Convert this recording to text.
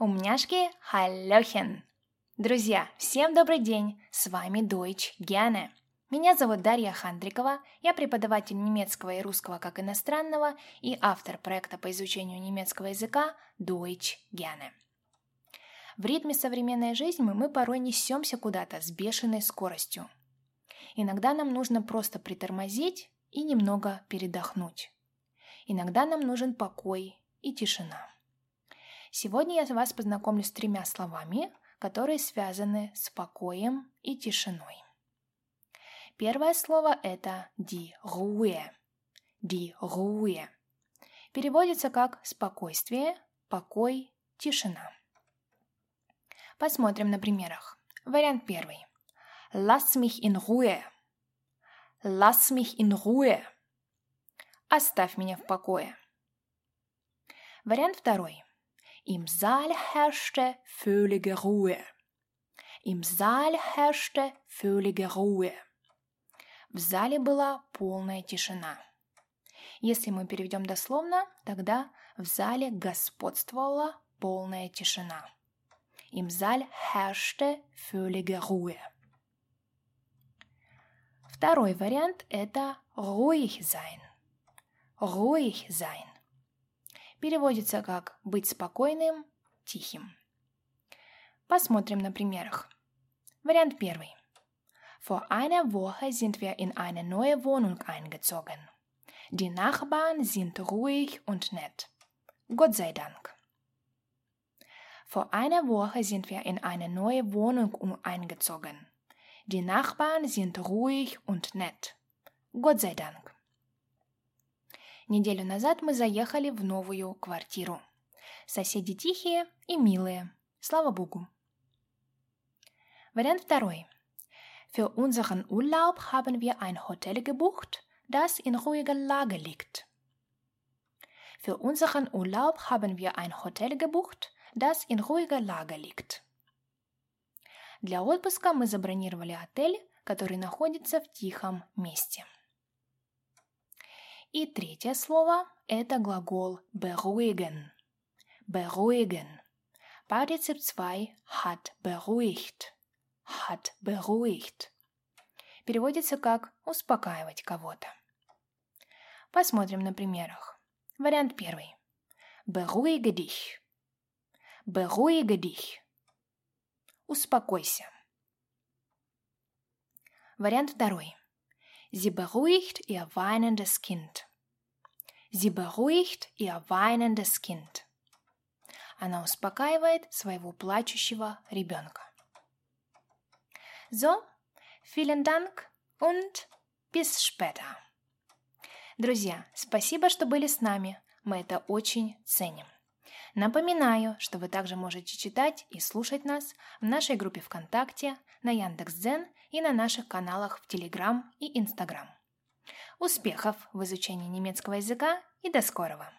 Умняшки, халлёхен! Друзья, всем добрый день! С вами Deutsch Gerne. Меня зовут Дарья Хандрикова, я преподаватель немецкого и русского как иностранного и автор проекта по изучению немецкого языка Deutsch Gerne. В ритме современной жизни мы порой несемся куда-то с бешеной скоростью. Иногда нам нужно просто притормозить и немного передохнуть. Иногда нам нужен покой и тишина. Сегодня я вас познакомлю с тремя словами, которые связаны с покоем и тишиной. Первое слово – это. Die Ruhe. Переводится как «спокойствие», «покой», «тишина». Посмотрим на примерах. Вариант первый. Lass mich in Ruhe. Lass mich in Ruhe. Оставь меня в покое. Вариант второй. Im Saal herrschte völlige Ruhe. Im Saal herrschte völlige Ruhe. В зале была полная тишина. Если мы переведем дословно, тогда в зале господствовала полная тишина. Im Saal herrschte völlige Ruhe. Второй вариант – это ruhig sein. Ruhig sein переводится как «быть спокойным, тихим». Посмотрим на примерах. Вариант первый. Vor einer Woche sind wir in eine neue Wohnung eingezogen. Die Nachbarn sind ruhig und nett. Gott sei Dank. Vor einer Woche sind wir in eine neue Wohnung eingezogen. Die Nachbarn sind ruhig und nett. Gott sei Dank. Неделю назад мы заехали в новую квартиру. Соседи тихие и милые. Слава Богу. Вариант второй. Für unseren Urlaub haben wir ein Hotel gebucht, das in ruhiger Lage liegt. Für unseren Urlaub haben wir ein Hotel gebucht, das in ruhiger Lage liegt. Для отпуска мы забронировали отель, который находится в тихом месте. И третье слово – это глагол beruhigen. Beruhigen. Partizip 2 hat beruhigt. Hat beruhigt. Переводится как «успокаивать кого-то». Посмотрим на примерах. Вариант первый. Beruhige dich. Beruhige dich. Успокойся. Вариант второй. Sie beruhigt ihr weinendes Kind. Sie beruhigt ihr weinendes Kind. Она успокаивает своего плачущего ребенка. So, vielen Dank und bis später. Друзья, спасибо, что были с нами. Мы это очень ценим. Напоминаю, что вы также можете читать и слушать нас в нашей группе ВКонтакте, на Яндекс.Дзен и на наших каналах в Телеграм и Инстаграм. Успехов в изучении немецкого языка и до скорого!